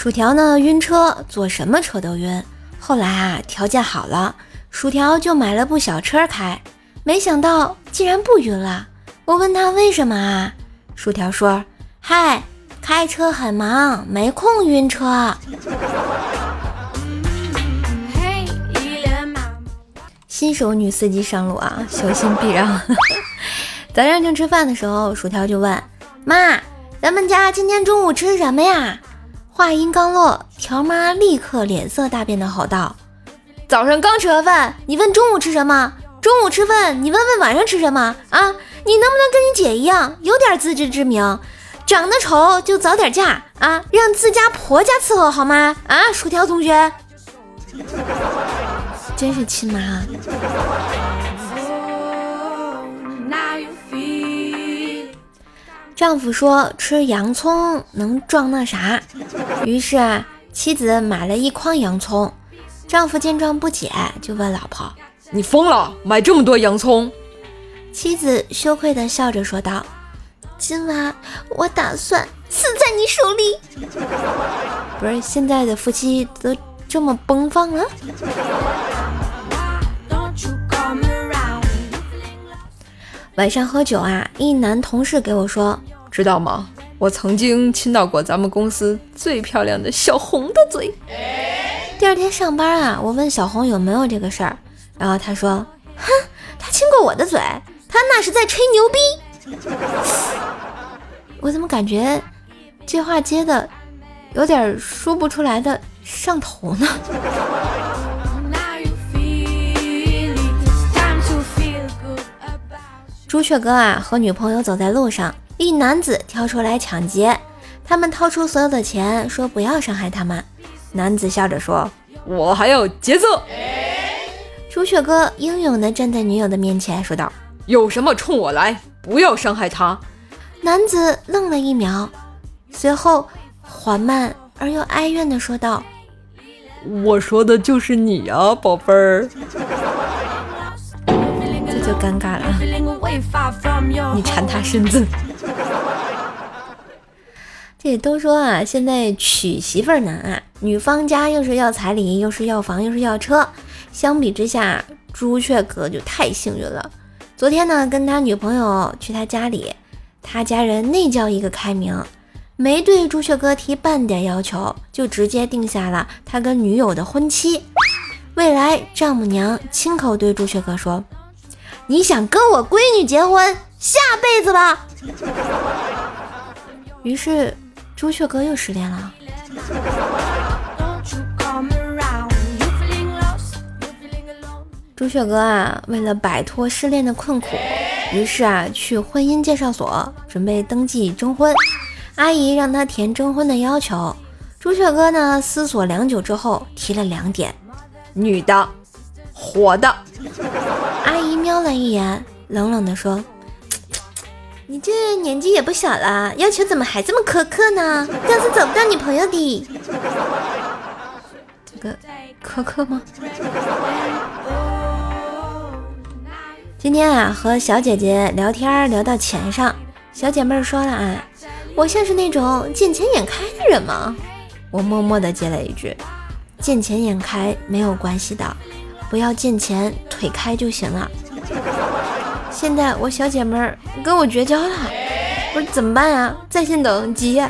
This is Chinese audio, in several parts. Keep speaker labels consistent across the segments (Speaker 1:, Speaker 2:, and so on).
Speaker 1: 薯条呢晕车，坐什么车都晕。后来啊，条件好了，薯条就买了部小车开，没想到竟然不晕了。我问他为什么啊？薯条说：“嗨，开车很忙，没空晕车。”新手女司机上路啊，小心避让。早上正吃饭的时候，薯条就问妈：“咱们家今天中午吃什么呀？”话音刚落，条妈立刻脸色大变的吼道：“早上刚吃完饭，你问中午吃什么？中午吃饭，你问问晚上吃什么？啊，你能不能跟你姐一样，有点自知之明？长得丑就早点嫁啊，让自家婆家伺候好吗？啊，薯条同学，真是亲妈。”丈夫说吃洋葱能壮那啥，于是啊，妻子买了一筐洋葱。丈夫见状不解，就问老婆：“
Speaker 2: 你疯了，买这么多洋葱？”
Speaker 1: 妻子羞愧地笑着说道：“今晚我打算死在你手里。”不是现在的夫妻都这么奔放了？晚上喝酒啊，一男同事给我说。
Speaker 2: 知道吗？我曾经亲到过咱们公司最漂亮的小红的嘴。
Speaker 1: 第二天上班啊，我问小红有没有这个事儿，然后她说：“哼，他亲过我的嘴，他那是在吹牛逼。”我怎么感觉这话接的有点说不出来的上头呢？朱雀哥啊，和女朋友走在路上。一男子跳出来抢劫，他们掏出所有的钱，说不要伤害他们。男子笑着说：“
Speaker 2: 我还要劫色。”
Speaker 1: 朱雀哥英勇地站在女友的面前，说道：“
Speaker 2: 有什么冲我来，不要伤害他。”
Speaker 1: 男子愣了一秒，随后缓慢而又哀怨地说道：“
Speaker 2: 我说的就是你啊，宝贝儿。”
Speaker 1: 这就尴尬了，你缠他身子。这都说啊，现在娶媳妇儿难啊，女方家又是要彩礼，又是要房，又是要车。相比之下，朱雀哥就太幸运了。昨天呢，跟他女朋友去他家里，他家人那叫一个开明，没对朱雀哥提半点要求，就直接定下了他跟女友的婚期。未来丈母娘亲口对朱雀哥说：“你想跟我闺女结婚，下辈子吧。”于是。朱雀哥又失恋了。朱雀哥啊，为了摆脱失恋的困苦，于是啊，去婚姻介绍所准备登记征婚。阿姨让他填征婚的要求，朱雀哥呢思索良久之后提了两点：
Speaker 2: 女的，火的。
Speaker 1: 阿姨瞄了一眼，冷冷地说。你这年纪也不小了，要求怎么还这么苛刻呢？这样是找不到女朋友的。这个苛刻吗？今天啊，和小姐姐聊天聊到钱上，小姐妹说了啊，我像是那种见钱眼开的人吗？我默默的接了一句，见钱眼开没有关系的，不要见钱腿开就行了。现在我小姐妹跟我绝交了，我说怎么办呀？在线等，急。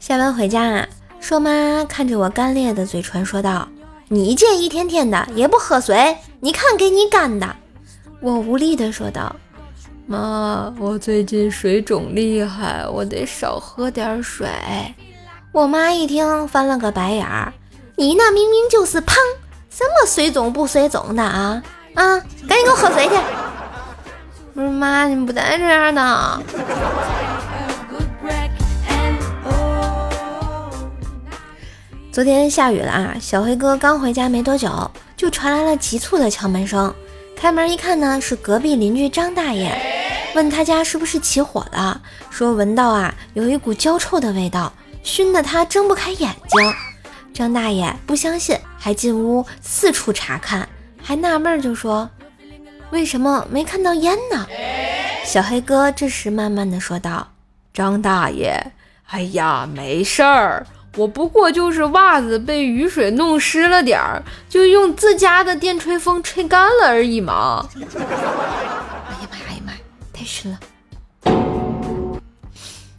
Speaker 1: 下班回家啊，硕妈看着我干裂的嘴唇说道：“你这一天天的也不喝水，你看给你干的。”我无力的说道：“
Speaker 2: 妈，我最近水肿厉害，我得少喝点水。”
Speaker 1: 我妈一听翻了个白眼儿。你那明明就是胖，什么水肿不水肿的啊啊！赶紧给我喝水去！不是妈，你不带这样的。昨天下雨了啊，小黑哥刚回家没多久，就传来了急促的敲门声。开门一看呢，是隔壁邻居张大爷，问他家是不是起火了，说闻到啊有一股焦臭的味道，熏得他睁不开眼睛。张大爷不相信，还进屋四处查看，还纳闷就说：“为什么没看到烟呢？”小黑哥这时慢慢的说道：“
Speaker 2: 张大爷，哎呀，没事儿，我不过就是袜子被雨水弄湿了点儿，就用自家的电吹风吹干了而已嘛。”哎
Speaker 1: 呀妈呀，哎呀妈，太湿了，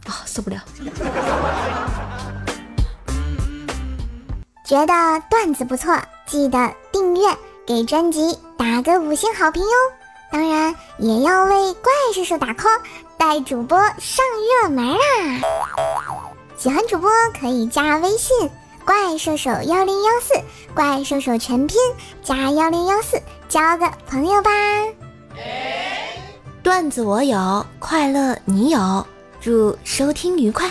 Speaker 1: 啊，受不了。
Speaker 3: 觉得段子不错，记得订阅，给专辑打个五星好评哟！当然也要为怪兽手打 call，带主播上热门啦！喜欢主播可以加微信“怪兽手幺零幺四”，怪兽手全拼加幺零幺四，交个朋友吧！
Speaker 1: 段子我有，快乐你有，祝收听愉快。